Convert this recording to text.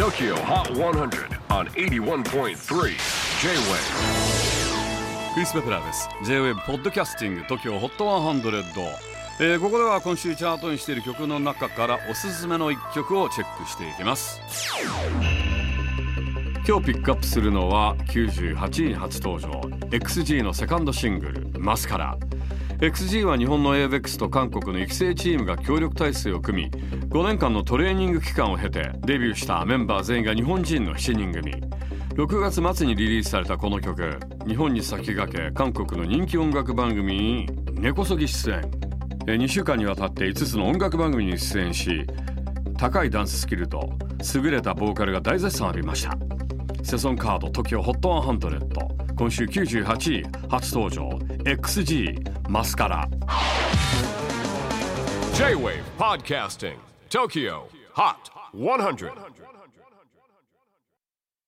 TOKYO HOT 100 on 81.3 J-WAVE クリス・ベプラーです。J-WAVE ポッドキャスティング TOKYO HOT 100、えー、ここでは今週チャートにしている曲の中からおすすめの一曲をチェックしていきます。今日ピックアップするのは98位に初登場。XG のセカンドシングル「マスカラ」XG は日本の ABEX と韓国の育成チームが協力体制を組み5年間のトレーニング期間を経てデビューしたメンバー全員が日本人の7人組。6月末にリリースされたこの曲日本に先駆け韓国の人気音楽番組に根こそぎ出演。2週間にわたって5つの音楽番組に出演し高いダンススキルと優れたボーカルが大絶賛浴びました。セソンカード TOKIOHOT100 今週98位初登場 XG マスカラ J-WAVE PODCASTING TOKYO HOT 100